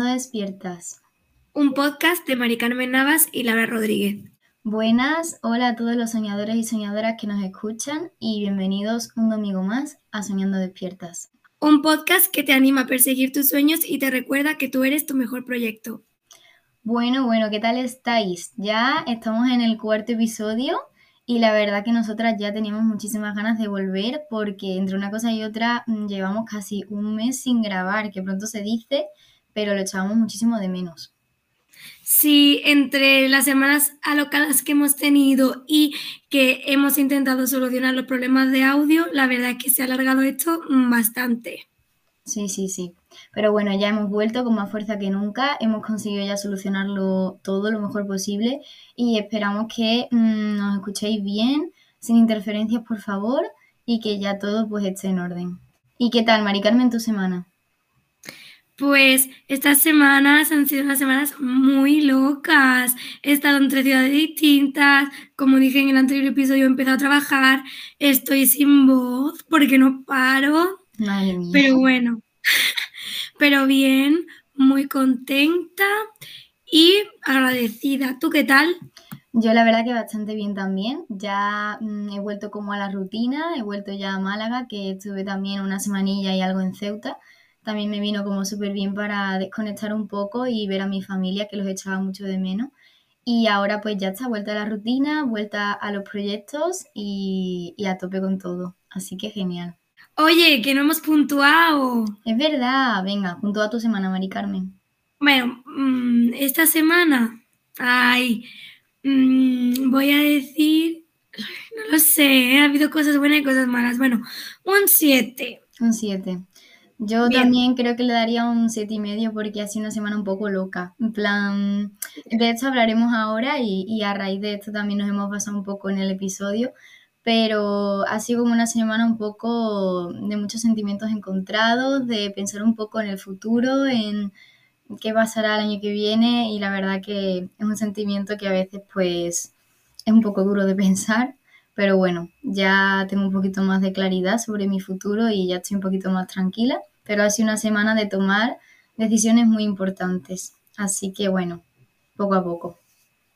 Soñando Despiertas. Un podcast de Mari Carmen Navas y Laura Rodríguez. Buenas, hola a todos los soñadores y soñadoras que nos escuchan y bienvenidos un domingo más a Soñando Despiertas. Un podcast que te anima a perseguir tus sueños y te recuerda que tú eres tu mejor proyecto. Bueno, bueno, ¿qué tal estáis? Ya estamos en el cuarto episodio y la verdad que nosotras ya teníamos muchísimas ganas de volver porque entre una cosa y otra mm, llevamos casi un mes sin grabar, que pronto se dice, pero lo echábamos muchísimo de menos. Sí, entre las semanas alocadas que hemos tenido y que hemos intentado solucionar los problemas de audio, la verdad es que se ha alargado esto bastante. Sí, sí, sí. Pero bueno, ya hemos vuelto con más fuerza que nunca, hemos conseguido ya solucionarlo todo lo mejor posible y esperamos que mm, nos escuchéis bien, sin interferencias por favor y que ya todo pues esté en orden. ¿Y qué tal, Mari Carmen, tu semana? Pues estas semanas han sido unas semanas muy locas. He estado en tres ciudades distintas. Como dije en el anterior episodio, he empezado a trabajar. Estoy sin voz porque no paro. Pero bueno, pero bien, muy contenta y agradecida. ¿Tú qué tal? Yo la verdad que bastante bien también. Ya mm, he vuelto como a la rutina, he vuelto ya a Málaga, que estuve también una semanilla y algo en Ceuta. También me vino como súper bien para desconectar un poco y ver a mi familia, que los echaba mucho de menos. Y ahora pues ya está, vuelta a la rutina, vuelta a los proyectos y, y a tope con todo. Así que genial. Oye, que no hemos puntuado. Es verdad, venga, puntúa tu semana, Mari Carmen. Bueno, mm, esta semana, ay, mm, voy a decir, no lo sé, ha habido cosas buenas y cosas malas. Bueno, un 7. Un 7. Yo también creo que le daría un siete y medio porque ha sido una semana un poco loca. En plan, de esto hablaremos ahora y, y, a raíz de esto también nos hemos basado un poco en el episodio pero ha sido como una semana un poco de muchos sentimientos encontrados, de pensar un poco en el futuro, en qué pasará el año que viene y la verdad que es un sentimiento que a veces pues es un poco duro de pensar, pero bueno, ya tengo un poquito más de claridad sobre mi futuro y ya estoy un poquito más tranquila, pero ha sido una semana de tomar decisiones muy importantes, así que bueno, poco a poco.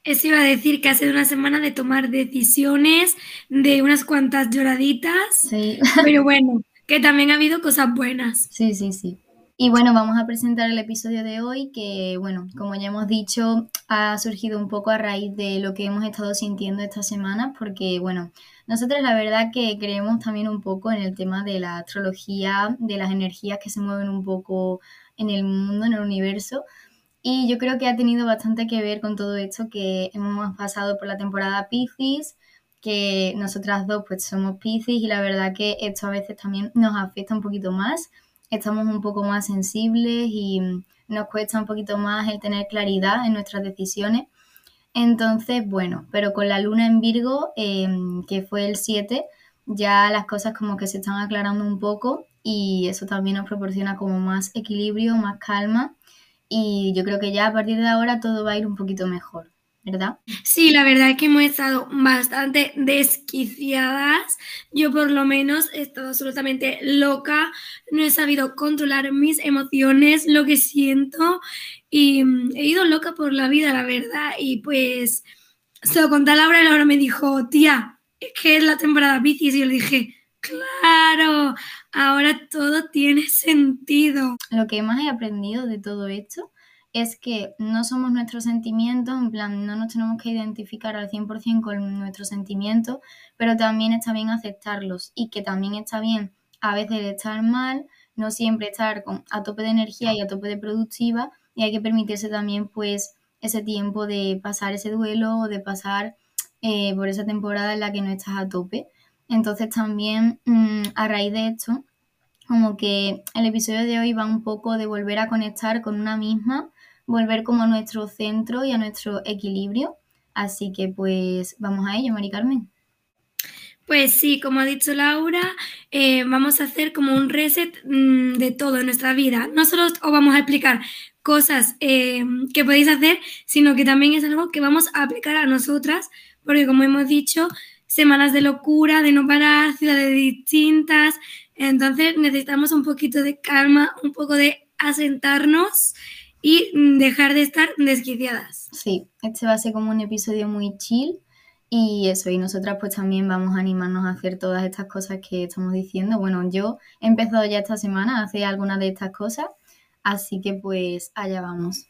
Eso iba a decir que ha sido una semana de tomar decisiones, de unas cuantas lloraditas. Sí. Pero bueno, que también ha habido cosas buenas. Sí, sí, sí. Y bueno, vamos a presentar el episodio de hoy que, bueno, como ya hemos dicho, ha surgido un poco a raíz de lo que hemos estado sintiendo esta semana, porque, bueno, nosotros la verdad que creemos también un poco en el tema de la astrología, de las energías que se mueven un poco en el mundo, en el universo. Y yo creo que ha tenido bastante que ver con todo esto que hemos pasado por la temporada Piscis, que nosotras dos pues somos Piscis y la verdad que esto a veces también nos afecta un poquito más. Estamos un poco más sensibles y nos cuesta un poquito más el tener claridad en nuestras decisiones. Entonces, bueno, pero con la luna en Virgo, em, que fue el 7, ya las cosas como que se están aclarando un poco y eso también nos proporciona como más equilibrio, más calma y yo creo que ya a partir de ahora todo va a ir un poquito mejor. ¿verdad? Sí, la verdad es que hemos estado bastante desquiciadas. Yo por lo menos he estado absolutamente loca, no he sabido controlar mis emociones, lo que siento y mm, he ido loca por la vida, la verdad. Y pues se lo conté a Laura y Laura me dijo, tía, es que es la temporada bicis y yo le dije, claro, ahora todo tiene sentido. Lo que más he aprendido de todo esto es que no somos nuestros sentimientos, en plan, no nos tenemos que identificar al 100% con nuestros sentimientos, pero también está bien aceptarlos y que también está bien a veces estar mal, no siempre estar con, a tope de energía y a tope de productiva y hay que permitirse también pues ese tiempo de pasar ese duelo o de pasar eh, por esa temporada en la que no estás a tope. Entonces también mm, a raíz de esto, como que el episodio de hoy va un poco de volver a conectar con una misma, volver como a nuestro centro y a nuestro equilibrio. Así que pues vamos a ello, Mari Carmen. Pues sí, como ha dicho Laura, eh, vamos a hacer como un reset mm, de todo en nuestra vida. No solo os vamos a explicar cosas eh, que podéis hacer, sino que también es algo que vamos a aplicar a nosotras, porque como hemos dicho, semanas de locura, de no parar, ciudades distintas. Entonces necesitamos un poquito de calma, un poco de asentarnos y dejar de estar desquiciadas. Sí, este va a ser como un episodio muy chill y eso, y nosotras pues también vamos a animarnos a hacer todas estas cosas que estamos diciendo. Bueno, yo he empezado ya esta semana a hacer algunas de estas cosas, así que pues allá vamos.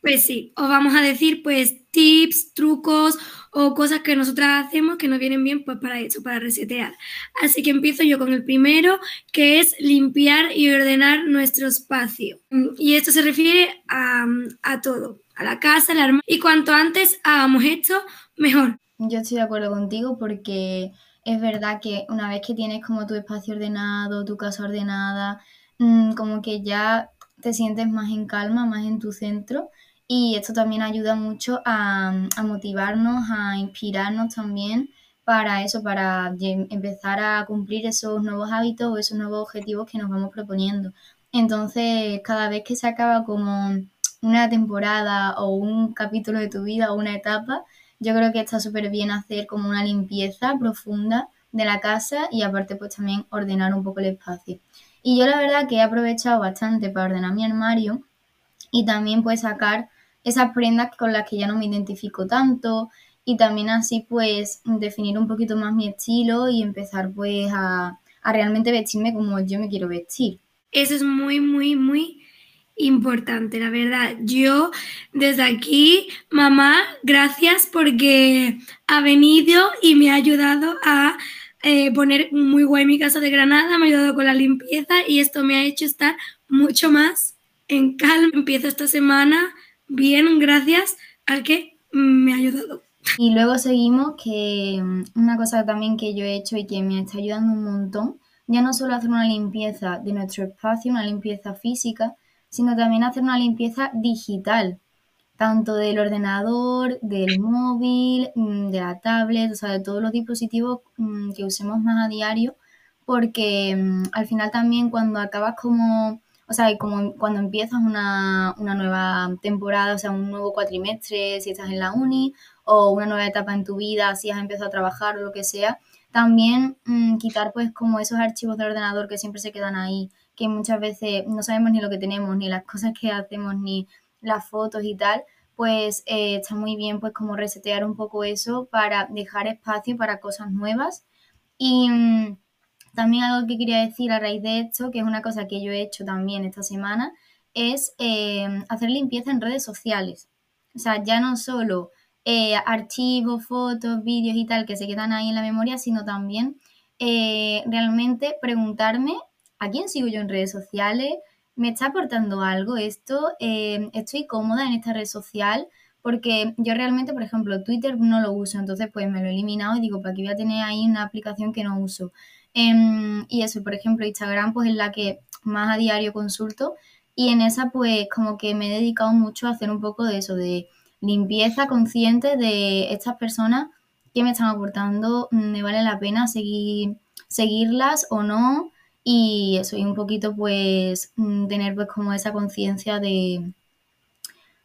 Pues sí, os vamos a decir pues tips, trucos o cosas que nosotras hacemos que nos vienen bien pues para eso, para resetear. Así que empiezo yo con el primero, que es limpiar y ordenar nuestro espacio. Y esto se refiere a, a todo, a la casa, al armario. Y cuanto antes hagamos esto, mejor. Yo estoy de acuerdo contigo porque es verdad que una vez que tienes como tu espacio ordenado, tu casa ordenada, mm, como que ya te sientes más en calma, más en tu centro y esto también ayuda mucho a, motivarnos, a inspirarnos también para eso, para empezar a cumplir esos nuevos hábitos o esos nuevos objetivos que nos vamos proponiendo. Entonces, cada vez que se acaba como una temporada o un capítulo de tu vida o una etapa, yo creo que está súper bien hacer como una limpieza profunda de la casa y aparte pues también ordenar un poco el espacio. Y yo la verdad que he aprovechado bastante para ordenar mi armario y también pues sacar esas prendas con las que ya no me identifico tanto y también así pues definir un poquito más mi estilo y empezar pues a, realmente vestirme como yo me quiero vestir. Eso es muy, muy, muy importante, la verdad. Yo desde aquí, mamá, gracias porque ha venido y me ha ayudado a eh, poner muy guay mi casa de Granada, me ha ayudado con la limpieza y esto me ha hecho estar mucho más en calma. Empiezo esta semana bien gracias al que me ha ayudado. Y luego seguimos que mm, una cosa también que yo he hecho y que me está ayudando un montón, ya no solo hacer una limpieza de nuestro espacio, una limpieza física, sino también hacer una limpieza digital, tanto del ordenador, del móvil, mm, de la tablet, o sea, de todos los dispositivos mm, que usemos más a diario, porque al final también cuando acabas como o sea, como cuando empiezas una, nueva temporada, o sea, un nuevo cuatrimestre, si estás en la uni, o una nueva etapa en tu vida, si has empezado a trabajar o lo que sea, también mm, quitar pues como esos archivos del ordenador que siempre se quedan ahí, que muchas veces no sabemos ni lo que tenemos, ni las cosas que hacemos, ni las fotos y tal, pues eh, está muy bien pues como resetear un poco eso para dejar espacio para cosas nuevas y... Mm, también algo que quería decir a raíz de esto, que es una cosa que yo he hecho también esta semana, es eh, hacer limpieza en redes sociales. O sea, ya no solo eh, archivos, fotos, vídeos y tal que se quedan ahí en la memoria, sino también realmente preguntarme a quién sigo yo en redes sociales, me está aportando algo esto, estoy cómoda en esta red social, porque yo realmente, por ejemplo, Twitter no lo uso, entonces pues me lo he eliminado y digo, ¿para qué voy a tener ahí una aplicación que no uso? Em, y eso, por ejemplo, Instagram pues es la que más a diario consulto y en esa pues como que me he dedicado mucho a hacer un poco de eso, de limpieza consciente de estas personas que me están aportando, mm, me vale la pena seguir, seguirlas o no y eso, y un poquito pues mm, tener pues como esa conciencia de,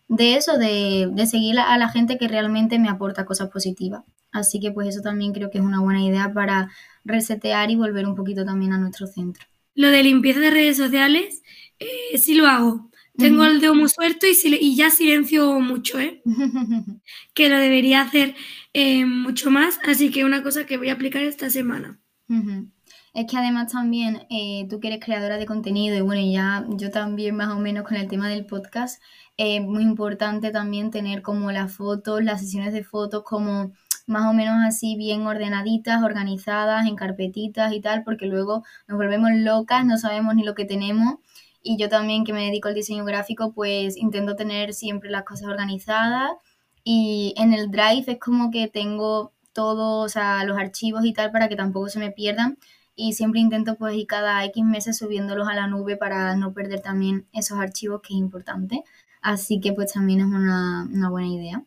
de eso, de, de seguir a la gente que realmente me aporta cosas positivas. Así que pues eso también creo que es una buena idea para resetear y volver un poquito también a nuestro centro. Lo de limpieza de redes sociales, eh, sí lo hago. Tengo el dedo muy suelto y, ya silencio mucho, ¿eh? que lo debería hacer eh, mucho más, así que una cosa que voy a aplicar esta semana. Es que además también eh, tú que eres creadora de contenido y bueno, ya yo también más o menos con el tema del podcast, es muy importante también tener como las fotos, las sesiones de fotos como más o menos así bien ordenaditas, organizadas, en carpetitas y tal, porque luego nos volvemos locas, no sabemos ni lo que tenemos. Y yo también que me dedico al diseño gráfico, pues intento tener siempre las cosas organizadas. Y en el Drive es como que tengo todos, o sea, los archivos y tal para que tampoco se me pierdan. Y siempre intento pues ir cada X meses subiéndolos a la nube para no perder también esos archivos que es importante. Así que pues también es una, una buena idea.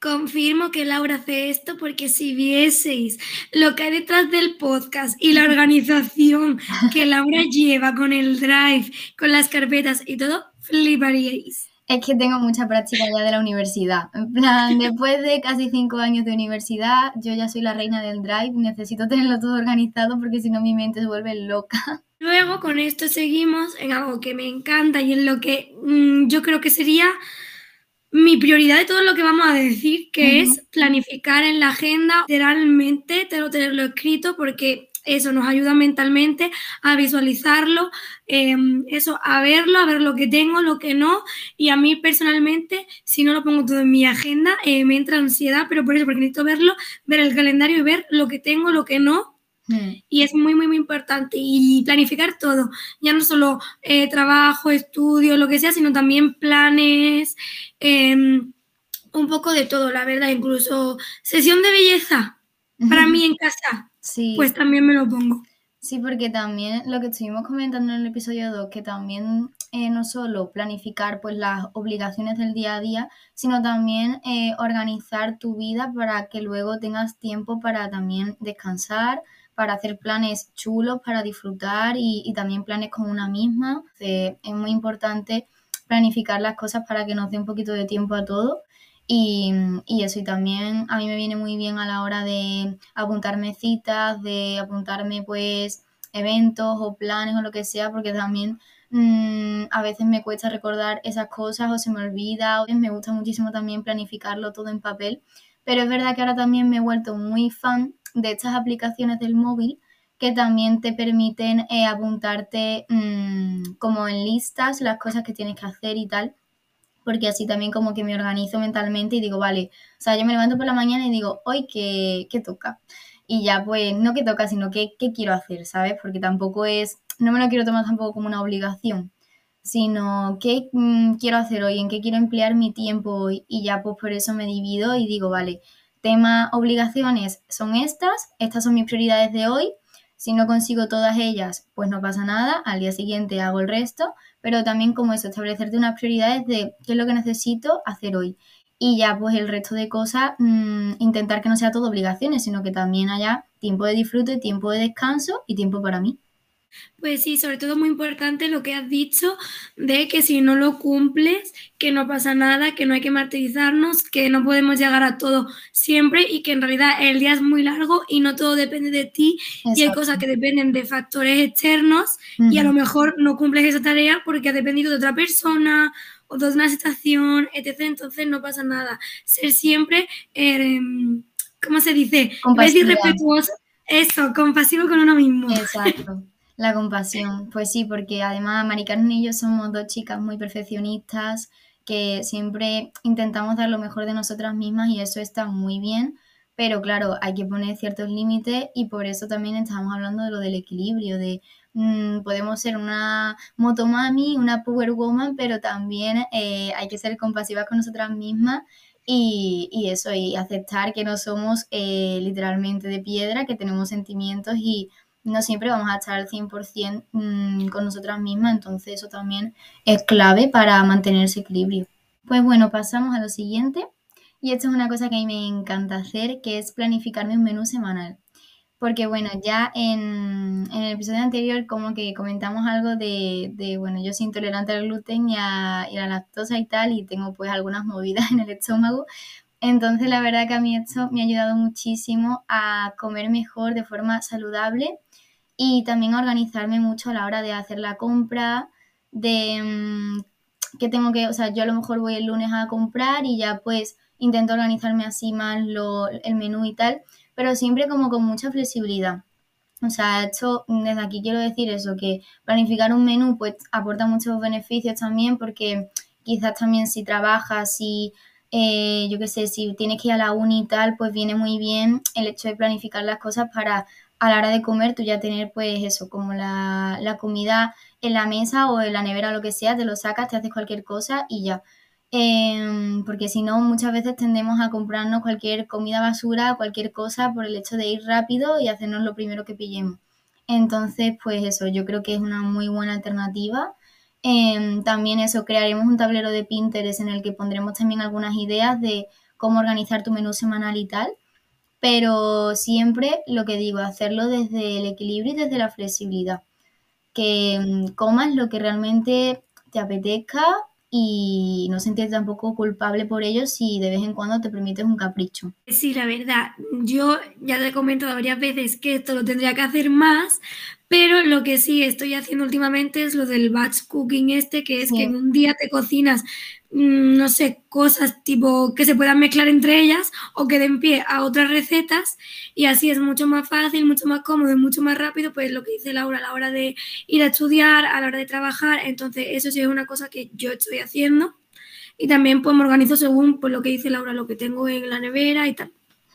Confirmo que Laura hace esto porque si vieseis lo que hay detrás del podcast y la organización que Laura lleva con el drive, con las carpetas y todo, fliparíais. Es que tengo mucha práctica ya de la universidad. En plan, después de casi cinco años de universidad, yo ya soy la reina del drive. Necesito tenerlo todo organizado porque si no mi mente se vuelve loca. Luego con esto seguimos en algo que me encanta y en lo que mm, yo creo que sería mi prioridad de todo lo que vamos a decir, que es planificar en la agenda, literalmente, tengo tenerlo escrito porque eso nos ayuda mentalmente a visualizarlo, em, eso, a verlo, a ver lo que tengo, lo que no. Y a mí personalmente, si no lo pongo todo en mi agenda, eh, me entra ansiedad, pero por eso, porque necesito verlo, ver el calendario y ver lo que tengo, lo que no. Hmm. Y es muy, muy, muy importante. Y planificar todo, ya no solo eh, trabajo, estudio, lo que sea, sino también planes, em, un poco de todo, la verdad, incluso sesión de belleza para mí en casa Sí. Pues también me lo pongo. Sí, porque también lo que estuvimos comentando en el episodio 2, que también eh, no solo planificar pues las obligaciones del día a día, sino también eh, organizar tu vida para que luego tengas tiempo para también descansar, para hacer planes chulos, para disfrutar y, y también planes con una misma. es muy importante planificar las cosas para que nos dé un poquito de tiempo a todo y, eso, y también a mí me viene muy bien a la hora de apuntarme citas, de apuntarme pues eventos o planes o lo que sea, porque también mm, a veces me cuesta recordar esas cosas o se me olvida, o me gusta muchísimo también planificarlo todo en papel, pero es verdad que ahora también me he vuelto muy fan de estas aplicaciones del móvil que también te permiten eh, apuntarte mm, como en listas las cosas que tienes que hacer y tal porque así también como que me organizo mentalmente y digo, vale, o sea, yo me levanto por la mañana y digo, hoy qué, qué toca. Y ya pues, no que toca, sino que qué quiero hacer, ¿sabes? Porque tampoco es, no me lo quiero tomar tampoco como una obligación, sino qué mm, quiero hacer hoy, en qué quiero emplear mi tiempo hoy. Y ya pues por eso me divido y digo, vale, tema obligaciones son estas, estas son mis prioridades de hoy. Si no consigo todas ellas, pues no pasa nada, al día siguiente hago el resto, pero también como eso, establecerte unas prioridades de qué es lo que necesito hacer hoy. Y ya pues el resto de cosas, mm, intentar que no sea todo obligaciones, sino que también haya tiempo de disfrute, tiempo de descanso y tiempo para mí. Pues sí, sobre todo muy importante lo que has dicho de que si no lo cumples, que no pasa nada, que no hay que martirizarnos, que no podemos llegar a todo siempre y que en realidad el día es muy largo y no todo depende de ti y hay cosas que dependen de factores externos y a lo mejor no cumples esa tarea porque ha dependido de otra persona o de una situación, etc. Entonces no pasa nada. Ser siempre, eh, ¿cómo se dice? Decir respetuoso. Eso, compasivo con uno mismo. Exacto. La compasión, pues sí, porque además Mari y yo somos dos chicas muy perfeccionistas que siempre intentamos dar lo mejor de nosotras mismas y eso está muy bien, pero claro, hay que poner ciertos límites y por eso también estamos hablando de lo del equilibrio, de mm, podemos ser una motomami, una power woman, pero también eh, hay que ser compasivas con nosotras mismas y, y, eso, y aceptar que no somos eh, literalmente de piedra, que tenemos sentimientos y no siempre vamos a estar al 100% mm, con nosotras mismas, entonces eso también es clave para mantener ese equilibrio. Pues bueno, pasamos a lo siguiente. Y esto es una cosa que a mí me encanta hacer, que es planificarme un menú semanal. Porque bueno, ya en, el episodio anterior como que comentamos algo de, bueno, yo soy intolerante al gluten y a, y a la lactosa y tal, y tengo pues algunas movidas en el estómago. Entonces la verdad que a mí esto me ha ayudado muchísimo a comer mejor de forma saludable y también organizarme mucho a la hora de hacer la compra, de mm, que tengo que, o sea, yo a lo mejor voy el lunes a comprar y ya pues intento organizarme así más lo, el menú y tal, pero siempre como con mucha flexibilidad. O sea, esto, desde aquí quiero decir eso, que planificar un menú pues aporta muchos beneficios también porque quizás también si trabajas, si, eh, yo qué sé, si tienes que ir a la uni y tal, pues viene muy bien el hecho de planificar las cosas para a la hora de comer tú ya tener pues eso, como la, comida en la mesa o en la nevera o lo que sea, te lo sacas, te haces cualquier cosa y ya. Em, porque si no, muchas veces tendemos a comprarnos cualquier comida basura, cualquier cosa por el hecho de ir rápido y hacernos lo primero que pillemos. Entonces, pues eso, yo creo que es una muy buena alternativa. Em, también eso, crearemos un tablero de Pinterest en el que pondremos también algunas ideas de cómo organizar tu menú semanal y tal pero siempre lo que digo, hacerlo desde el equilibrio y desde la flexibilidad. Que mm, comas lo que realmente te apetezca y no sentirte tampoco culpable por ello si de vez en cuando te permites un capricho. Sí, la verdad, yo ya te he comentado varias veces que esto lo tendría que hacer más, pero lo que sí estoy haciendo últimamente es lo del batch cooking este, que es que en un día te cocinas, mm, no sé, cosas tipo que se puedan mezclar entre ellas o que den pie a otras recetas. Y así es mucho más fácil, mucho más cómodo y mucho más rápido, pues lo que dice Laura a la hora de ir a estudiar, a la hora de trabajar, entonces eso sí es una cosa que yo estoy haciendo. Y también pues me organizo según pues, lo que dice Laura, lo que tengo en la nevera y tal.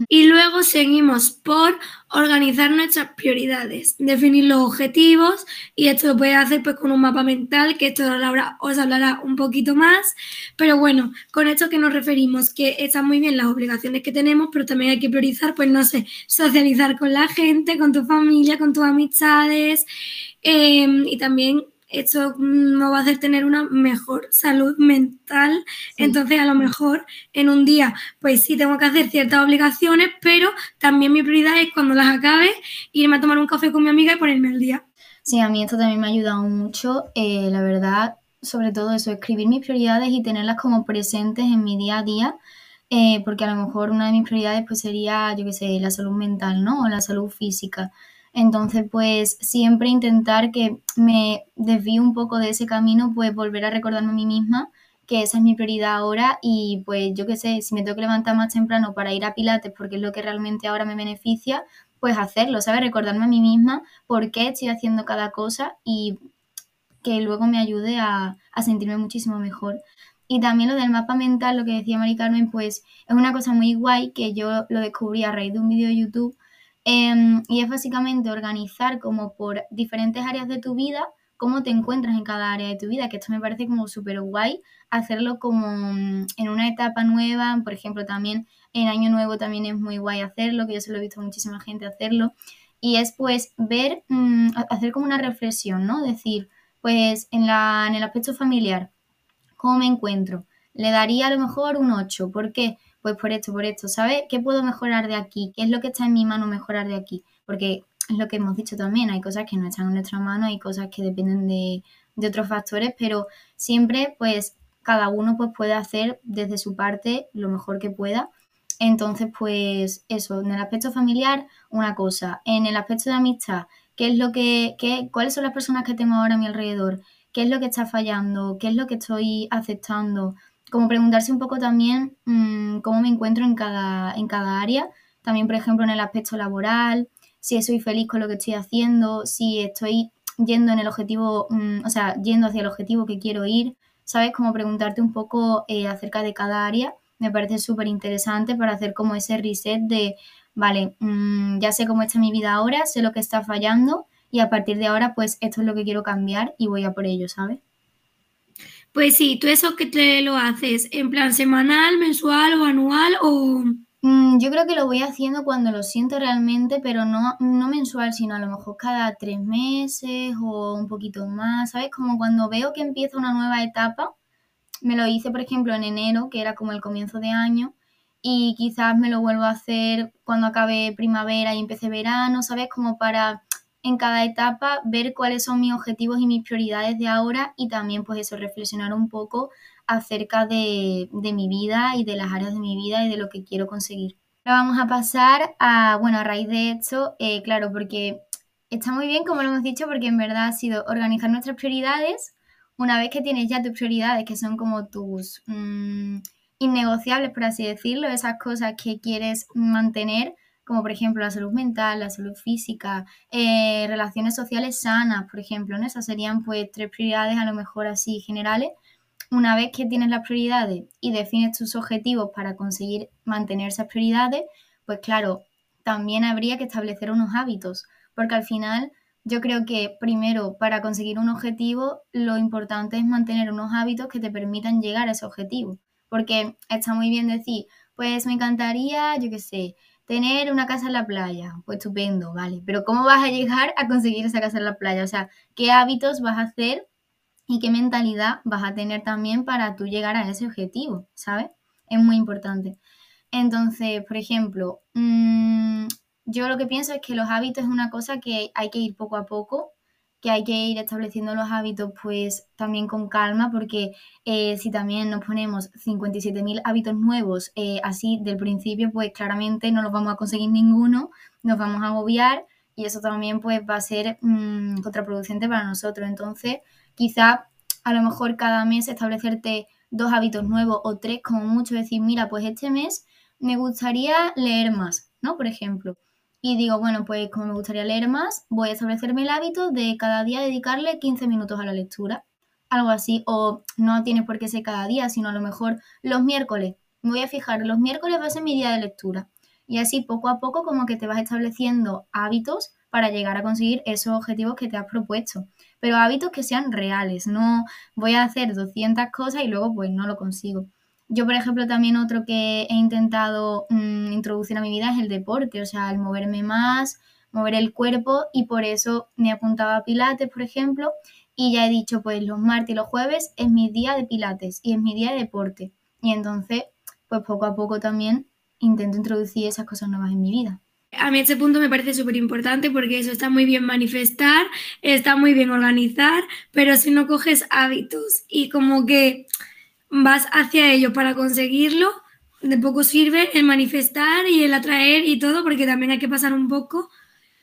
Y luego seguimos por organizar nuestras prioridades, definir los objetivos y esto lo puedes hacer pues con un mapa mental, que esto Laura os hablará un poquito más. Pero bueno, con esto que nos referimos, que están muy bien las obligaciones que tenemos, pero también hay que priorizar, pues no sé, socializar con la gente, con tu familia, con tus amistades eh, y también esto no va a hacer tener una mejor salud mental. Entonces, a lo mejor en un día, pues sí tengo que hacer ciertas obligaciones, pero también mi prioridad es cuando las acabe, irme a tomar un café con mi amiga y ponerme al día. Sí, a mí esto también me ha ayudado mucho. Eh, la verdad, sobre todo eso, escribir mis prioridades y tenerlas como presentes en mi día a día. Eh, porque a lo mejor una de mis prioridades pues sería, yo qué sé, la salud mental, ¿no? O la salud física. Entonces, pues siempre intentar que me desvíe un poco de ese camino, pues volver a recordarme a mí misma que esa es mi prioridad ahora y pues yo qué sé, si me tengo que levantar más temprano para ir a Pilates porque es lo que realmente ahora me beneficia, pues hacerlo, ¿sabes? Recordarme a mí misma por qué estoy haciendo cada cosa y que luego me ayude a, a sentirme muchísimo mejor. Y también lo del mapa mental, lo que decía Mari Carmen, pues es una cosa muy guay que yo lo descubrí a raíz de un vídeo de YouTube Em, y es básicamente organizar como por diferentes áreas de tu vida, cómo te encuentras en cada área de tu vida, que esto me parece como súper guay, hacerlo como mm, en una etapa nueva, por ejemplo, también en Año Nuevo también es muy guay hacerlo, que yo se lo he visto a muchísima gente hacerlo, y es pues ver, mm, hacer como una reflexión, ¿no? Decir, pues en, la, en el aspecto familiar, ¿cómo me encuentro? Le daría a lo mejor un 8, ¿por qué? Pues por esto, por esto, ¿sabes? ¿Qué puedo mejorar de aquí? ¿Qué es lo que está en mi mano mejorar de aquí? Porque es lo que hemos dicho también, hay cosas que no están en nuestra mano, hay cosas que dependen de, otros factores, pero siempre pues cada uno pues puede hacer desde su parte lo mejor que pueda. Entonces, pues eso, en el aspecto familiar, una cosa. En el aspecto de amistad, ¿qué es lo que, qué, cuáles son las personas que tengo ahora a mi alrededor? ¿Qué es lo que está fallando? ¿Qué es lo que estoy aceptando? Como preguntarse un poco también mm, cómo me encuentro en cada, en cada área, también por ejemplo en el aspecto laboral, si soy feliz con lo que estoy haciendo, si estoy yendo en el objetivo, mm, o sea, yendo hacia el objetivo que quiero ir, ¿sabes? Como preguntarte un poco eh, acerca de cada área, me parece súper interesante para hacer como ese reset de, vale, mm, ya sé cómo está mi vida ahora, sé lo que está fallando y a partir de ahora pues esto es lo que quiero cambiar y voy a por ello, ¿sabes? Pues sí, ¿tú eso que te lo haces? ¿En plan semanal, mensual o anual o...? Mm, yo creo que lo voy haciendo cuando lo siento realmente, pero no, no mensual, sino a lo mejor cada tres meses o un poquito más, ¿sabes? Como cuando veo que empieza una nueva etapa, me lo hice, por ejemplo, en enero, que era como el comienzo de año, y quizás me lo vuelvo a hacer cuando acabe primavera y empiece verano, ¿sabes? Como para en cada etapa ver cuáles son mis objetivos y mis prioridades de ahora y también pues eso, reflexionar un poco acerca de, mi vida y de las áreas de mi vida y de lo que quiero conseguir. Ahora vamos a pasar a, bueno, a raíz de esto, eh, claro, porque está muy bien como lo hemos dicho, porque en verdad ha sido organizar nuestras prioridades. Una vez que tienes ya tus prioridades, que son como tus mm, innegociables, por así decirlo, esas cosas que quieres mantener, como por ejemplo la salud mental, la salud física, eh, relaciones sociales sanas, por ejemplo, ¿no? Esas serían pues tres prioridades a lo mejor así generales. Una vez que tienes las prioridades y defines tus objetivos para conseguir mantener esas prioridades, pues claro, también habría que establecer unos hábitos, porque al final yo creo que primero para conseguir un objetivo lo importante es mantener unos hábitos que te permitan llegar a ese objetivo, porque está muy bien decir, pues me encantaría, yo qué sé, tener una casa en la playa, pues estupendo, vale, pero ¿cómo vas a llegar a conseguir esa casa en la playa? O sea, ¿qué hábitos vas a hacer y qué mentalidad vas a tener también para tú llegar a ese objetivo, ¿sabes? Es muy importante. Entonces, por ejemplo, mm, yo lo que pienso es que los hábitos es una cosa que hay que ir poco a poco que hay que ir estableciendo los hábitos pues también con calma porque eh, si también nos ponemos 57.000 hábitos nuevos eh, así del principio pues claramente no los vamos a conseguir ninguno, nos vamos a agobiar y eso también pues va a ser mm, contraproducente para nosotros. Entonces quizá a lo mejor cada mes establecerte dos hábitos nuevos o tres como mucho, decir mira pues este mes me gustaría leer más, ¿no? Por ejemplo y digo, bueno, pues como me gustaría leer más, voy a establecerme el hábito de cada día dedicarle 15 minutos a la lectura. Algo así, o no tiene por qué ser cada día, sino a lo mejor los miércoles. Me voy a fijar, los miércoles va a ser mi día de lectura. Y así poco a poco como que te vas estableciendo hábitos para llegar a conseguir esos objetivos que te has propuesto. Pero hábitos que sean reales, no voy a hacer 200 cosas y luego pues no lo consigo. Yo, por ejemplo, también otro que he intentado mm, introducir a mi vida es el deporte, o sea, el moverme más, mover el cuerpo y por eso me apuntaba a Pilates, por ejemplo, y ya he dicho, pues los martes y los jueves es mi día de Pilates y es mi día de deporte. Y entonces, pues poco a poco también intento introducir esas cosas nuevas en mi vida. A mí este punto me parece súper importante porque eso está muy bien manifestar, está muy bien organizar, pero si no coges hábitos y como que vas hacia ello para conseguirlo, de poco sirve el manifestar y el atraer y todo, porque también hay que pasar un poco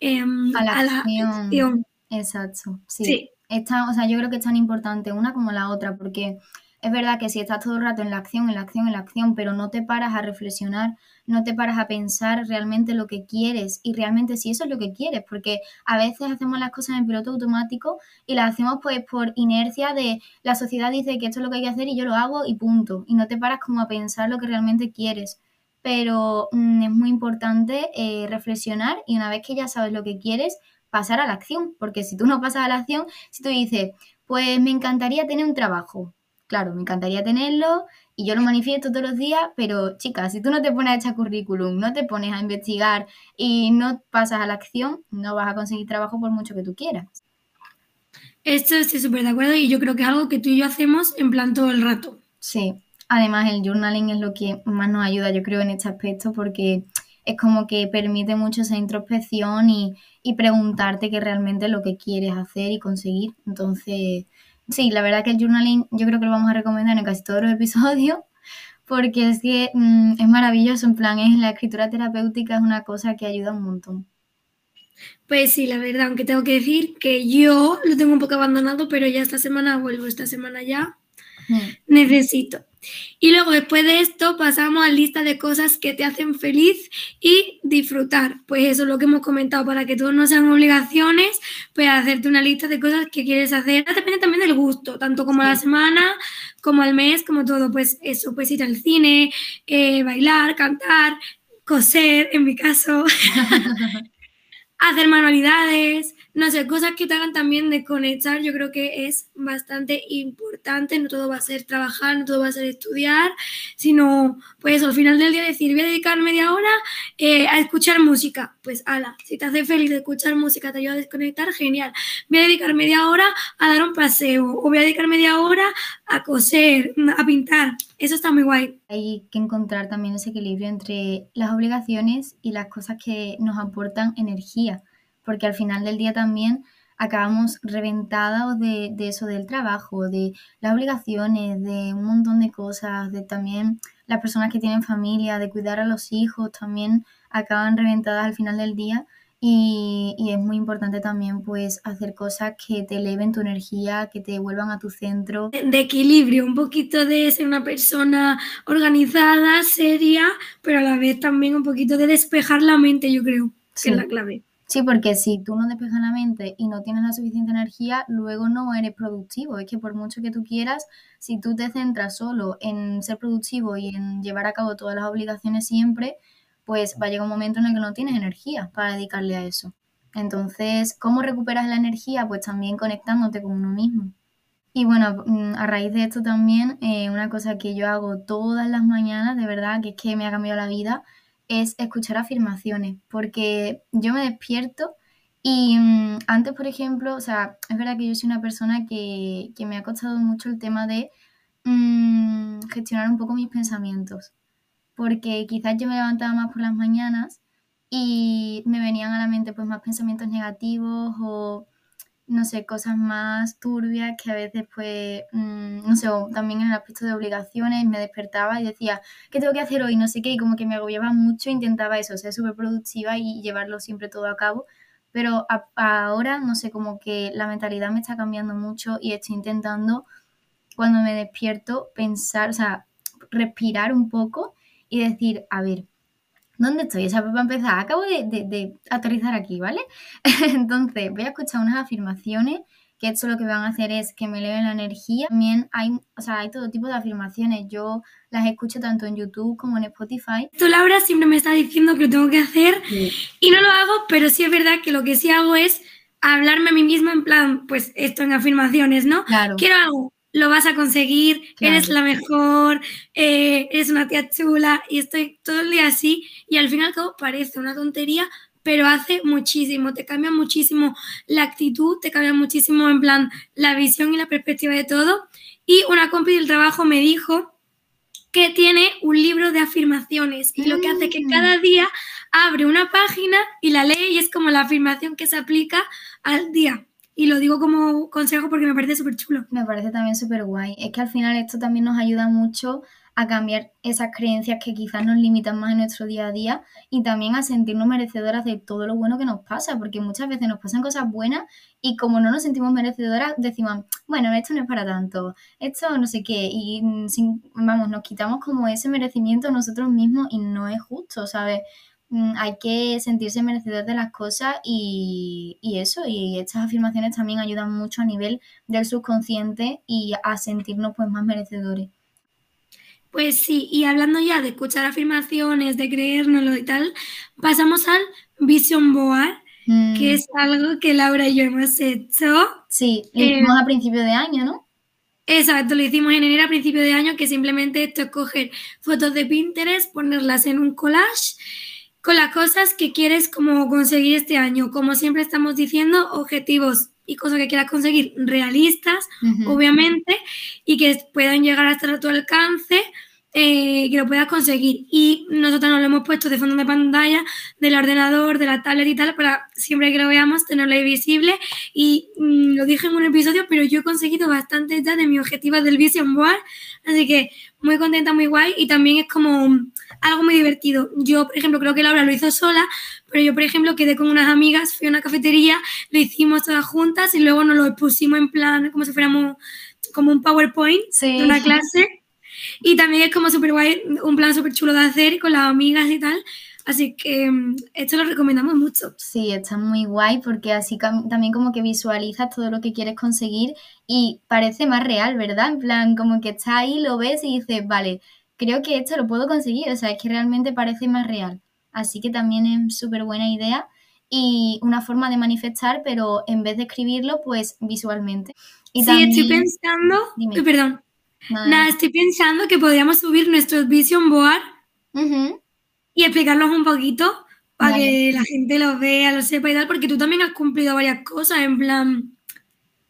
em, a, la acción. Exacto, sí. o sea, yo creo que es tan importante una como la otra, porque es verdad que si estás todo el rato en la acción, en la acción, en la acción, pero no te paras a reflexionar, no te paras a pensar realmente lo que quieres y realmente si eso es lo que quieres, porque a veces hacemos las cosas en piloto automático y las hacemos pues por inercia de la sociedad dice que esto es lo que hay que hacer y yo lo hago y punto, y no te paras como a pensar lo que realmente quieres. Pero mm, es muy importante eh, reflexionar y una vez que ya sabes lo que quieres, pasar a la acción, porque si tú no pasas a la acción, si tú dices, pues me encantaría tener un trabajo, claro, me encantaría tenerlo y yo lo manifiesto todos los días, pero chicas, si tú no te pones a echar currículum, no te pones a investigar y no pasas a la acción, no vas a conseguir trabajo por mucho que tú quieras. Esto estoy súper de acuerdo y yo creo que es algo que tú y yo hacemos en plan todo el rato. Sí, además el journaling es lo que más nos ayuda, yo creo, en este aspecto porque es como que permite mucho esa introspección y, y preguntarte qué realmente es lo que quieres hacer y conseguir. Entonces, sí, la verdad que el journaling yo creo que lo vamos a recomendar en casi todos los episodios porque es que mm, es maravilloso, en plan, es la escritura terapéutica es una cosa que ayuda un montón. Pues sí, la verdad, aunque tengo que decir que yo lo tengo un poco abandonado, pero ya esta semana vuelvo, esta semana ya mm. necesito. Y luego después de esto pasamos a lista de cosas que te hacen feliz y disfrutar. Pues eso es lo que hemos comentado para que todos no sean obligaciones, pues hacerte una lista de cosas que quieres hacer. Depende también del gusto, tanto como a la semana, como al mes, como todo. Pues eso, pues ir al cine, eh, bailar, cantar, coser, en mi caso, hacer manualidades, no sé, cosas que te hagan también desconectar, yo creo que es bastante importante. No todo va a ser trabajar, no todo va a ser estudiar, sino, pues al final del día decir, voy a dedicar media hora eh, a escuchar música. Pues ala, si te hace feliz escuchar música, te ayuda a desconectar, genial. Voy a dedicar media hora a dar un paseo, o voy a dedicar media hora a coser, a pintar. Eso está muy guay. Hay que encontrar también ese equilibrio entre las obligaciones y las cosas que nos aportan energía porque al final del día también acabamos reventados de, eso del trabajo, de las obligaciones, de un montón de cosas, de también las personas que tienen familia, de cuidar a los hijos, también acaban reventadas al final del día. Y, y, es muy importante también pues hacer cosas que te eleven tu energía, que te vuelvan a tu centro. De equilibrio, un poquito de ser una persona organizada, seria, pero a la vez también un poquito de despejar la mente, yo creo, que es la clave. Sí, porque si tú no despejas la mente y no tienes la suficiente energía, luego no eres productivo. Es que por mucho que tú quieras, si tú te centras solo en ser productivo y en llevar a cabo todas las obligaciones siempre, pues va a llegar un momento en el que no tienes energía para dedicarle a eso. Entonces, ¿cómo recuperas la energía? Pues también conectándote con uno mismo. Y bueno, mm, a raíz de esto también, eh, una cosa que yo hago todas las mañanas, de verdad, que es que me ha cambiado la vida, es escuchar afirmaciones, porque yo me despierto y mm, antes, por ejemplo, o sea, es verdad que yo soy una persona que, me ha costado mucho el tema de mm, gestionar un poco mis pensamientos, porque quizás yo me levantaba más por las mañanas y me venían a la mente pues más pensamientos negativos o no sé, cosas más turbias que a veces pues, mm, no sé, también en el aspecto de obligaciones me despertaba y decía, ¿qué tengo que hacer hoy? No sé qué, y como que me agobiaba mucho, intentaba eso, ser súper productiva y llevarlo siempre todo a cabo, pero ahora, no sé, como que la mentalidad me está cambiando mucho y estoy intentando, cuando me despierto, pensar, o sea, respirar un poco y decir, a ver, ¿dónde estoy? Esa para empezar, acabo de, aterrizar aquí, ¿vale? Entonces, voy a escuchar unas afirmaciones que esto lo que van a hacer es que me eleven la energía. También hay, o sea, hay todo tipo de afirmaciones. Yo las escucho tanto en YouTube como en Spotify. Tú, Laura, siempre me está diciendo que lo tengo que hacer y no lo hago, pero sí es verdad que lo que sí hago es hablarme a mí misma en plan, pues esto en afirmaciones, ¿no? Claro. Quiero algo, lo vas a conseguir, eres la mejor, eh, eres una tía chula y estoy todo el día así y al fin y al cabo parece una tontería, pero hace muchísimo, te cambia muchísimo la actitud, te cambia muchísimo en plan la visión y la perspectiva de todo. Y una compi del trabajo me dijo que tiene un libro de afirmaciones y lo que hace que cada mm. día abre una página y la lee y es como la afirmación que se aplica al día. Y lo digo como consejo porque me parece súper chulo. Me parece también súper guay. Es que al final esto también nos ayuda mucho a cambiar esas creencias que quizás nos limitan más en nuestro día a día y también a sentirnos merecedoras de todo lo bueno que nos pasa, porque muchas veces nos pasan cosas buenas y como no nos sentimos merecedoras, decimos, bueno, esto no es para tanto, esto no sé qué, y sin, vamos, nos quitamos como ese merecimiento nosotros mismos y no es justo, ¿sabes? Mm, hay que sentirse merecedor de las cosas y, eso, y estas afirmaciones también ayudan mucho a nivel del subconsciente y a sentirnos pues más merecedores. Pues sí, y hablando ya de escuchar afirmaciones, de creérnoslo y tal, pasamos al Vision Board, que mm. es algo que Laura y yo hemos hecho. Sí, lo hicimos eh, a principio de año, ¿no? Exacto, lo hicimos en enero a principio de año, que simplemente esto es coger fotos de Pinterest, ponerlas en un collage con las cosas que quieres como conseguir este año. Como siempre estamos diciendo, objetivos y cosas que quieras conseguir realistas, obviamente, y que puedan llegar hasta tu alcance eh, que lo puedas conseguir. Y nosotros nos lo hemos puesto de fondo de pantalla del ordenador, de la tablet y tal, para siempre que lo veamos tenerlo ahí visible. Y mm, lo dije en un episodio, pero yo he conseguido bastante ya de mis objetivos del Vision Board. Así que muy contenta, muy guay. Y también es como algo muy divertido. Yo, por ejemplo, creo que Laura lo hizo sola, pero yo, por ejemplo, quedé con unas amigas, fui a una cafetería, lo hicimos todas juntas y luego nos lo pusimos en plan como si fuéramos como un PowerPoint de una clase y también es como súper guay, un plan súper chulo de hacer con las amigas y tal. Así que mm, esto lo recomendamos mucho. Sí, está muy guay porque así también como que visualizas todo lo que quieres conseguir y parece más real, ¿verdad? En plan, como que estás ahí, lo ves y dices, vale, creo que esto lo puedo conseguir. O sea, es que realmente parece más real. Así que también es súper buena idea y una forma de manifestar, pero en vez de escribirlo, pues visualmente. Y sí, estoy pensando, perdón, Nada, estoy pensando que podríamos subir nuestros Vision Board y explicarlos un poquito para que la gente lo vea, lo sepa y tal, porque tú también has cumplido varias cosas, en plan,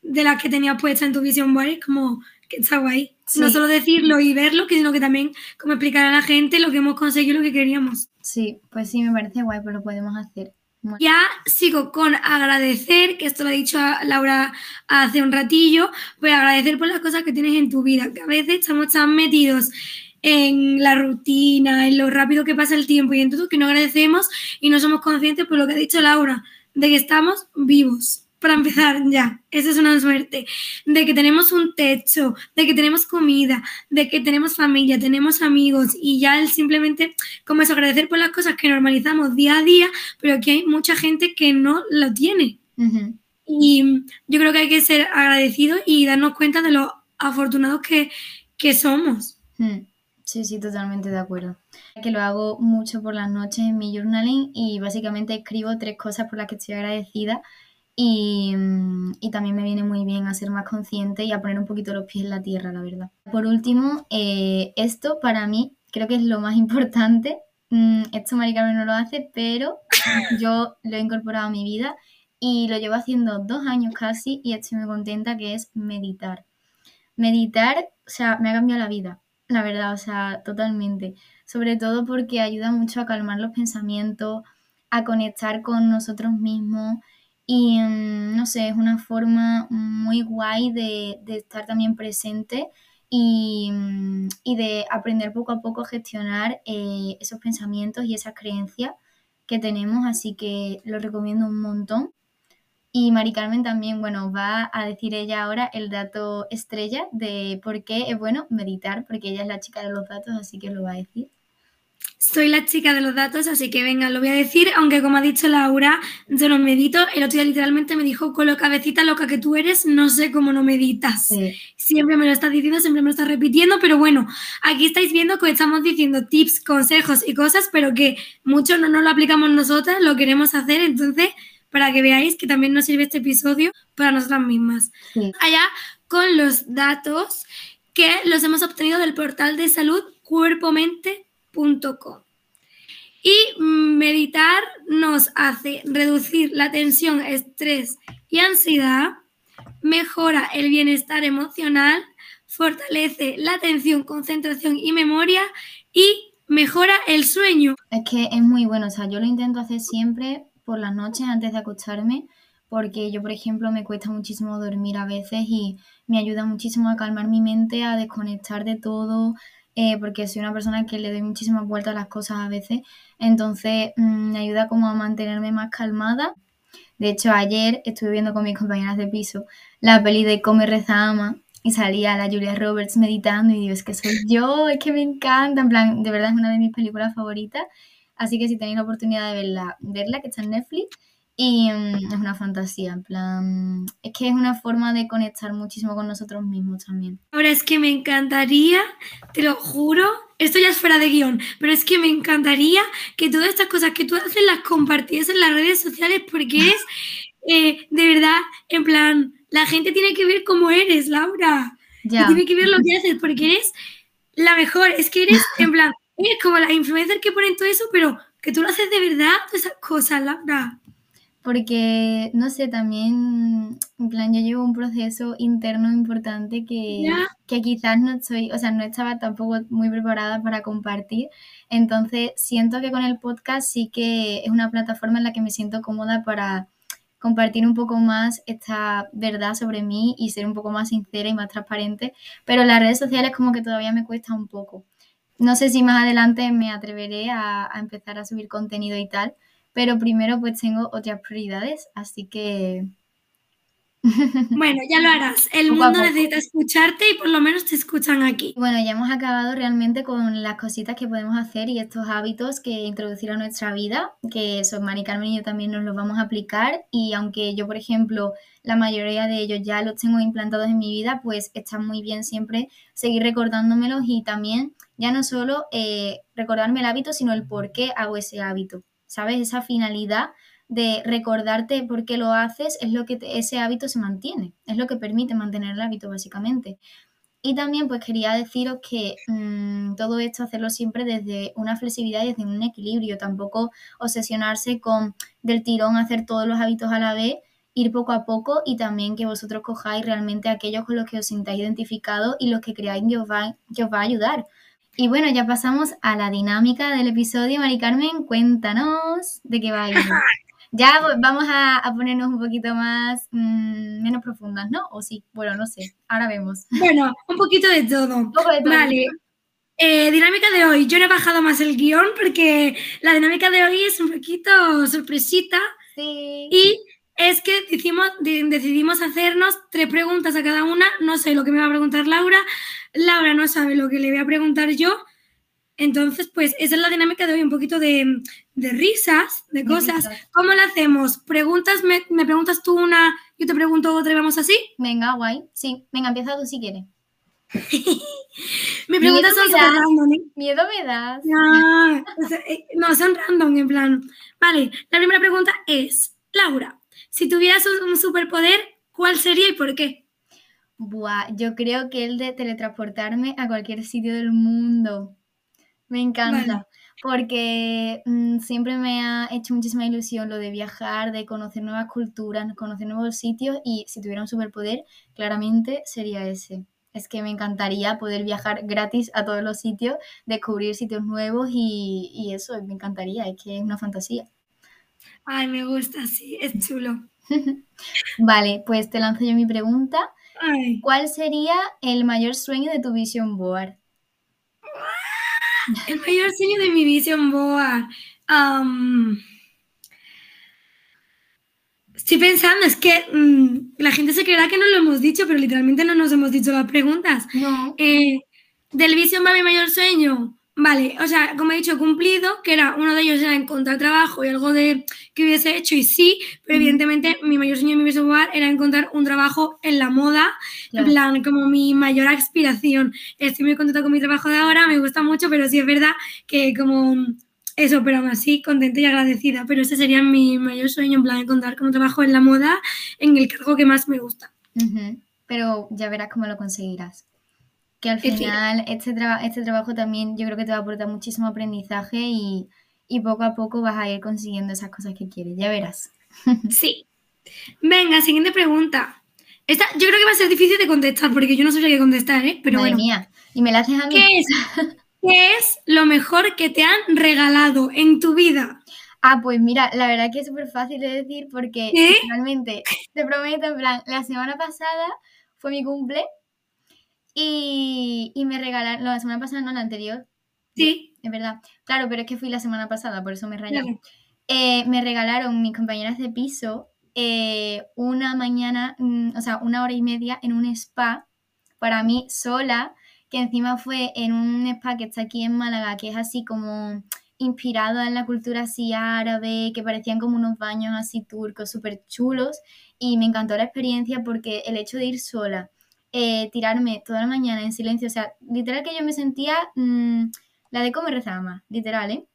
de las que tenías puestas en tu Vision Board, es como que está guay. No solo decirlo y verlo, sino que también como explicar a la gente lo que hemos conseguido, lo que queríamos. Sí, pues sí, me parece guay, pero lo podemos hacer. Ya sigo con agradecer, que esto lo ha dicho Laura hace un ratillo, pues agradecer por las cosas que tienes en tu vida, que a veces estamos tan metidos en la rutina, en lo rápido que pasa el tiempo y en todo que no agradecemos y no somos conscientes por lo que ha dicho Laura, de que estamos vivos para empezar ya, esa es una suerte, de que tenemos un techo, de que tenemos comida, de que tenemos familia, tenemos amigos y ya el simplemente como es agradecer por las cosas que normalizamos día a día, pero aquí hay mucha gente que no lo tiene. Y yo creo que hay que ser agradecidos y darnos cuenta de lo afortunados que, somos. Sí, sí, totalmente de acuerdo. Que lo hago mucho por las noches en mi journaling y básicamente escribo tres cosas por las que estoy agradecida Mm, y, también me viene muy bien a ser más consciente y a poner un poquito los pies en la tierra, la verdad. Por último, eh, esto para mí creo que es lo más importante. Mm, esto Mari no lo hace, pero yo lo he incorporado a mi vida y lo llevo haciendo dos años casi y estoy muy contenta que es meditar. Meditar, o sea, me ha cambiado la vida, la verdad, o sea, totalmente. Sobre todo porque ayuda mucho a calmar los pensamientos, a conectar con nosotros mismos y mm, no sé, es una forma muy guay de, estar también presente y, de aprender poco a poco a gestionar eh, esos pensamientos y esas creencias que tenemos, así que lo recomiendo un montón. Y Mari Carmen también, bueno, va a decir ella ahora el dato estrella de por qué es bueno meditar, porque ella es la chica de los datos, así que lo va a decir. Soy la chica de los datos, así que venga, lo voy a decir, aunque como ha dicho Laura, yo no medito. El otro día literalmente me dijo, con lo cabecita loca que tú eres, no sé cómo no meditas. Siempre me lo estás diciendo, siempre me lo estás repitiendo, pero bueno, aquí estáis viendo que estamos diciendo tips, consejos y cosas, pero que mucho no nos lo aplicamos nosotras, lo queremos hacer, entonces, para que veáis que también nos sirve este episodio para nosotras mismas. Allá con los datos que los hemos obtenido del portal de salud cuerpo-mente y meditar nos hace reducir la tensión, estrés y ansiedad, mejora el bienestar emocional, fortalece la atención, concentración y memoria y mejora el sueño. Es que es muy bueno, o sea, yo lo intento hacer siempre por las noches antes de acostarme, porque yo, por ejemplo, me cuesta muchísimo dormir a veces y me ayuda muchísimo a calmar mi mente, a desconectar de todo, eh, porque soy una persona que le doy muchísimas vueltas a las cosas a veces, entonces mm, me ayuda como a mantenerme más calmada. De hecho, ayer estuve viendo con mis compañeras de piso la peli de Come, Reza, Ama y salía la Julia Roberts meditando y digo, es que soy yo, es que me encanta, en plan, de verdad es una de mis películas favoritas, así que si tenéis la oportunidad de verla, verla que está en Netflix, y mm, es una fantasía, en plan, es que es una forma de conectar muchísimo con nosotros mismos también. Ahora es que me encantaría, te lo juro, esto ya es fuera de guion, pero es que me encantaría que todas estas cosas que tú haces las compartieses en las redes sociales porque es, eh, de verdad, en plan, la gente tiene que ver cómo eres, Laura. Ya. tiene que ver lo que haces porque eres la mejor, es que eres, en plan, eres como la influencer que ponen todo eso, pero que tú lo haces de verdad, todas esas cosas, Laura porque, no sé, también, en plan, yo llevo un proceso interno importante que, que quizás no soy, o sea, no estaba tampoco muy preparada para compartir. Entonces, siento que con el podcast sí que es una plataforma en la que me siento cómoda para compartir un poco más esta verdad sobre mí y ser un poco más sincera y más transparente, pero las redes sociales como que todavía me cuesta un poco. No sé si más adelante me atreveré a, a empezar a subir contenido y tal, pero primero pues tengo otras prioridades, así que... Bueno, ya lo harás. El mundo necesita escucharte y por lo menos te escuchan aquí. Bueno, ya hemos acabado realmente con las cositas que podemos hacer y estos hábitos que introducir a nuestra vida, que son Mari Carmen y yo también nos los vamos a aplicar y aunque yo, por ejemplo, la mayoría de ellos ya los tengo implantados en mi vida, pues está muy bien siempre seguir recordándomelos y también ya no solo eh, recordarme el hábito, sino el por qué hago ese hábito. ¿Sabes? Esa finalidad de recordarte por qué lo haces es lo que ese hábito se mantiene, es lo que permite mantener el hábito básicamente. Y también pues quería deciros que mm, todo esto hacerlo siempre desde una flexibilidad y desde un equilibrio, tampoco obsesionarse con del tirón hacer todos los hábitos a la vez, ir poco a poco y también que vosotros cojáis realmente aquellos con los que os sintáis identificados y los que creáis que os va, que os va a ayudar. Y bueno, ya pasamos a la dinámica del episodio. Mari Carmen, cuéntanos de qué va a ir. Ya vamos a, ponernos un poquito más, mm, menos profundas, ¿no? O sí, bueno, no sé, ahora vemos. Bueno, un poquito de todo. Vale. Eh, dinámica de hoy. Yo no he bajado más el guion porque la dinámica de hoy es un poquito sorpresita. Sí. Y es que decidimos, decidimos hacernos tres preguntas a cada una. No sé lo que me va a preguntar Laura. Laura no sabe lo que le voy a preguntar yo. Entonces, pues esa es la dinámica de hoy, un poquito de, risas, de cosas. ¿Cómo lo hacemos? ¿Preguntas, me, preguntas tú una, yo te pregunto otra y vamos así? Venga, guay. Sí, venga, empieza tú si quieres. Me preguntas son random. ¿eh? Miedo me das. No, eh, no, son random, en plan. Vale, la primera pregunta es, Laura, si tuvieras un superpoder, ¿cuál sería y por qué? Buah, yo creo que el de teletransportarme a cualquier sitio del mundo. Me encanta. Porque mm, siempre me ha hecho muchísima ilusión lo de viajar, de conocer nuevas culturas, conocer nuevos sitios y si tuviera un superpoder, claramente sería ese. Es que me encantaría poder viajar gratis a todos los sitios, descubrir sitios nuevos y, y eso, me encantaría, es que es una fantasía. Ay, me gusta, sí, es chulo. vale, pues te lanzo yo mi pregunta. Ay. ¿Cuál sería el mayor sueño de tu vision board? El mayor sueño de mi vision board. estoy pensando, es que mm, la gente se creerá que no lo hemos dicho, pero literalmente no nos hemos dicho las preguntas. No. Eh, del Vision va mi mayor sueño. Vale, o sea, como he dicho, cumplido, que era uno de ellos era encontrar trabajo y algo de que hubiese hecho, y sí, pero evidentemente mi mayor sueño en mi Board era encontrar un trabajo en la moda, Claro. en plan, como mi mayor aspiración. Estoy muy contenta con mi trabajo de ahora, me gusta mucho, pero sí es verdad que como eso, pero aún así contenta y agradecida. Pero ese sería mi mayor sueño, en plan, encontrar como trabajo en la moda, en el cargo que más me gusta. Pero ya verás cómo lo conseguirás. Que al final este, este trabajo también yo creo que te va a aportar muchísimo aprendizaje y, y poco a poco vas a ir consiguiendo esas cosas que quieres. Ya verás. Sí. Venga, siguiente pregunta. Esta yo creo que va a ser difícil de contestar porque yo no sabría qué contestar, ¿eh? Pero Madre bueno. mía. ¿Y me la haces a mí? ¿Qué es, ¿Qué es lo mejor que te han regalado en tu vida? Ah, pues mira, la verdad que es súper fácil de decir porque realmente, te prometo, en plan, la semana pasada fue mi cumple y, y me regalaron, la semana pasada no, la anterior, Sí. es verdad. Claro, pero es que fui la semana pasada, por eso me rayé. Eh, me regalaron mis compañeras de piso eh, una mañana, mm, o sea, una hora y media en un spa para mí sola, que encima fue en un spa que está aquí en Málaga, que es así como inspirado en la cultura así árabe, que parecían como unos baños así turcos, súper chulos, y me encantó la experiencia porque el hecho de ir sola, eh, tirarme toda la mañana en silencio, o sea, literal que yo me sentía mm, la de cómo rezaba más, literal, ¿eh?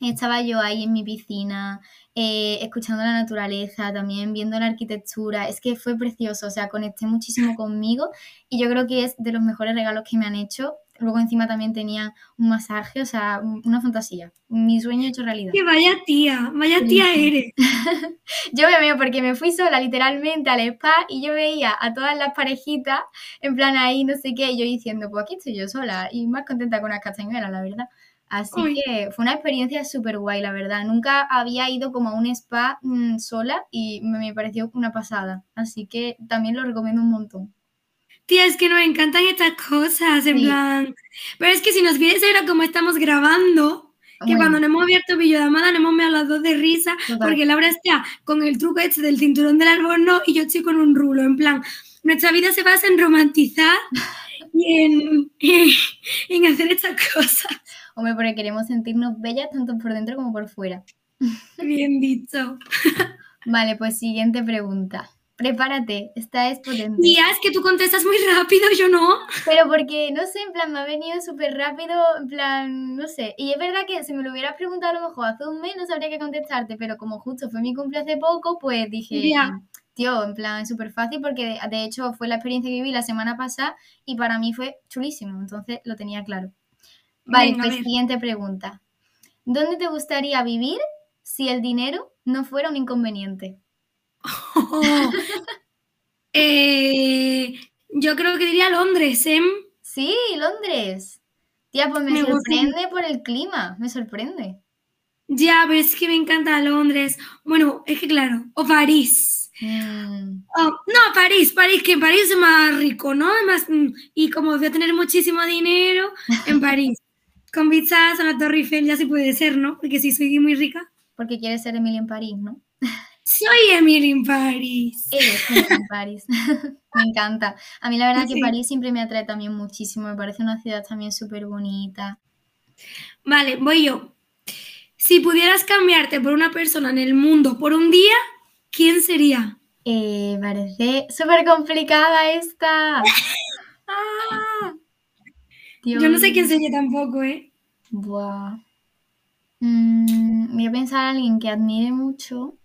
Estaba yo ahí en mi piscina, eh, escuchando la naturaleza, también viendo la arquitectura. Es que fue precioso, o sea, conecté muchísimo conmigo y yo creo que es de los mejores regalos que me han hecho. Luego encima también tenía un masaje, o sea, una fantasía. Mi sueño hecho realidad. Que vaya tía, vaya tía eres. Yo me veo porque me fui sola literalmente al spa y yo veía a todas las parejitas en plan ahí, no sé qué, y yo diciendo, pues aquí estoy yo sola y más contenta con las castañuelas, la verdad. Así Uy. que fue una experiencia súper guay, la verdad. Nunca había ido como a un spa mm, sola y me, me pareció una pasada. Así que también lo recomiendo un montón. Tía, es que nos encantan estas cosas, en Sí. plan. Pero es que si nos vierais ahora cómo estamos grabando, que Bueno, cuando nos hemos abierto videollamada nos hemos meado las dos de risa, Total. porque Laura está con el truco este del cinturón del albornoz y yo estoy con un rulo. En plan, nuestra vida se basa en romantizar y en, en hacer estas cosas. hombre, porque queremos sentirnos bellas tanto por dentro como por fuera. Bien dicho. Vale, pues siguiente pregunta. Prepárate, esta es potente. Tía, es que tú contestas muy rápido, yo no. Pero porque, no sé, en plan, me ha venido súper rápido, en plan, no sé. Y es verdad que si me lo hubieras preguntado a lo mejor hace un mes no sabría qué contestarte, pero como justo fue mi cumple hace poco, pues dije, tío, en plan, es súper fácil porque de, hecho fue la experiencia que viví la semana pasada y para mí fue chulísimo, entonces lo tenía claro. Vale, Venga, pues siguiente pregunta. ¿Dónde te gustaría vivir si el dinero no fuera un inconveniente? Eh, yo creo que diría Londres, ¿eh? Sí, Londres. Tía, pues me, Me gusta sorprende por el clima, me sorprende. Ya, pero es que me encanta Londres. Bueno, es que claro, o París. Mm, Oh, no, París, París, que en París es más rico, ¿no? Más, mm, y como voy a tener muchísimo dinero, en París. Con vistas a la Torre Eiffel ya sí puede ser, ¿no? Porque si soy muy rica. porque quieres ser Emily en París, ¿no? Soy Emily en París. Eres Emily París. me encanta. A mí la verdad que. París siempre me atrae también muchísimo. Me parece una ciudad también súper bonita. Vale, voy yo. Si pudieras cambiarte por una persona en el mundo por un día, ¿quién sería? Eh, parece súper complicada esta. Ah, Yo no sé quién sería tampoco, ¿eh? Buah. Mm, voy a pensar a alguien que admire mucho.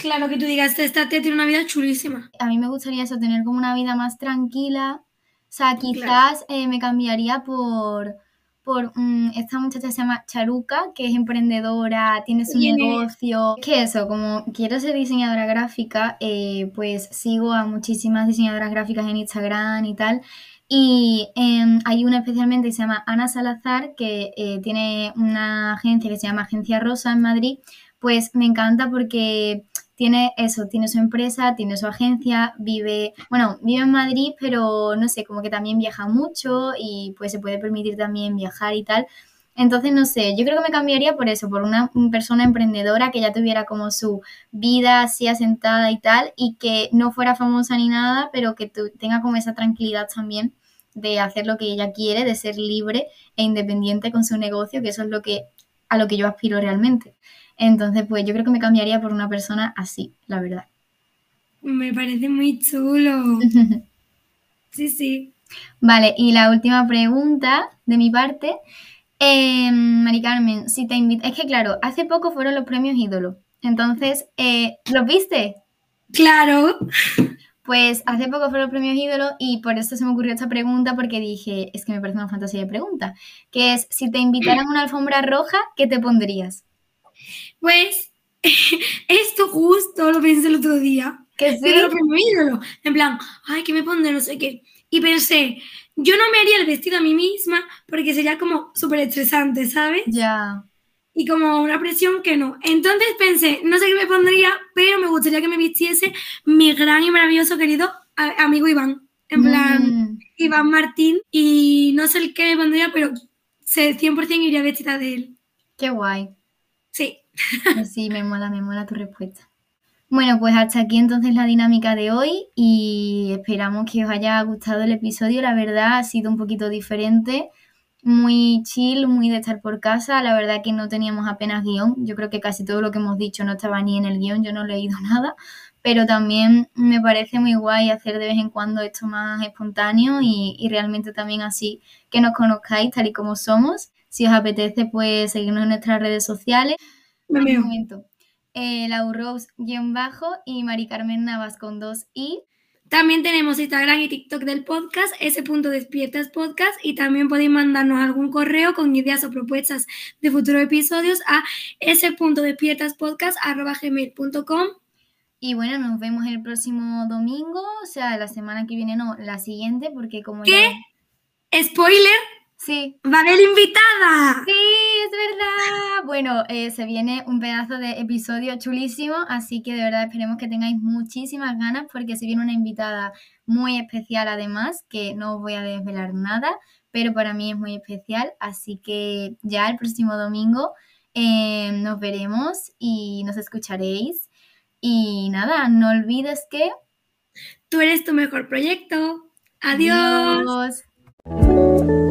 Claro que tú digas, esta tía tiene una vida chulísima. A mí me gustaría eso, tener como una vida más tranquila. O sea, quizás eh, me cambiaría por, por mm, esta muchacha se llama Charuca, que es emprendedora, tiene su negocio. Que eso, como quiero ser diseñadora gráfica, eh, pues sigo a muchísimas diseñadoras gráficas en Instagram y tal. Y em, hay una especialmente que se llama Ana Salazar, que eh, tiene una agencia que se llama Agencia Rosa en Madrid. Pues me encanta porque tiene eso, tiene su empresa, tiene su agencia, vive, bueno, vive en Madrid, pero no sé, como que también viaja mucho y pues se puede permitir también viajar y tal. Entonces, no sé, yo creo que me cambiaría por eso, por una persona emprendedora que ya tuviera como su vida así asentada y tal, y que no fuera famosa ni nada, pero que tenga como esa tranquilidad también de hacer lo que ella quiere, de ser libre e independiente con su negocio, que eso es lo que a lo que yo aspiro realmente. Entonces, pues yo creo que me cambiaría por una persona así, la verdad. Me parece muy chulo. sí, sí. Vale, y la última pregunta de mi parte eh, Mari Carmen, si te invito, es que claro, hace poco fueron los premios ídolo. Entonces, eh, ¿los viste? Claro. Pues hace poco fueron los premios ídolo y por eso se me ocurrió esta pregunta porque dije, es que me parece una fantasía de pregunta, que es, si te invitaran a una alfombra roja, ¿qué te pondrías? Pues esto justo lo pensé el otro día. ¿Que sí? Pero ídolo. En plan, ay, ¿qué me pondré? No sé qué. Y pensé, yo no me haría el vestido a mí misma porque sería como súper estresante, ¿sabes? Ya. Y como una presión que no. Entonces pensé, no sé qué me pondría, pero me gustaría que me vistiese mi gran y maravilloso querido amigo Iván. En plan, mm. Iván Martín. Y no sé el qué me pondría, pero sé 100% iría vestida de él. Qué guay. Sí. Sí, me mola, me mola tu respuesta. Bueno, pues hasta aquí entonces la dinámica de hoy y esperamos que os haya gustado el episodio. La verdad ha sido un poquito diferente, muy chill, muy de estar por casa. La verdad que no teníamos apenas guion. Yo creo que casi todo lo que hemos dicho no estaba ni en el guion, yo no he leído nada. Pero también me parece muy guay hacer de vez en cuando esto más espontáneo y, realmente también así que nos conozcáis tal y como somos. Si os apetece, pues seguirnos en nuestras redes sociales. Un momento eh, Laurose-bajo y Mari Carmen Navas con dos i. También tenemos Instagram y TikTok del podcast, ese punto despiertas podcast, y también podéis mandarnos algún correo con ideas o propuestas de futuros episodios a ese punto despiertas podcast gmail.com. Y bueno, nos vemos el próximo domingo, o sea, la semana que viene, no, la siguiente, porque como. ¿Qué? ¿Spoiler? Sí. ¡Va a haber invitada! Sí, es verdad. Bueno, eh, se viene un pedazo de episodio chulísimo, así que de verdad esperemos que tengáis muchísimas ganas porque se viene una invitada muy especial además, que no os voy a desvelar nada, pero para mí es muy especial, así que ya el próximo domingo eh, nos veremos y nos escucharéis. Y nada, no olvides que... Tú eres tu mejor proyecto. Adiós. Adiós.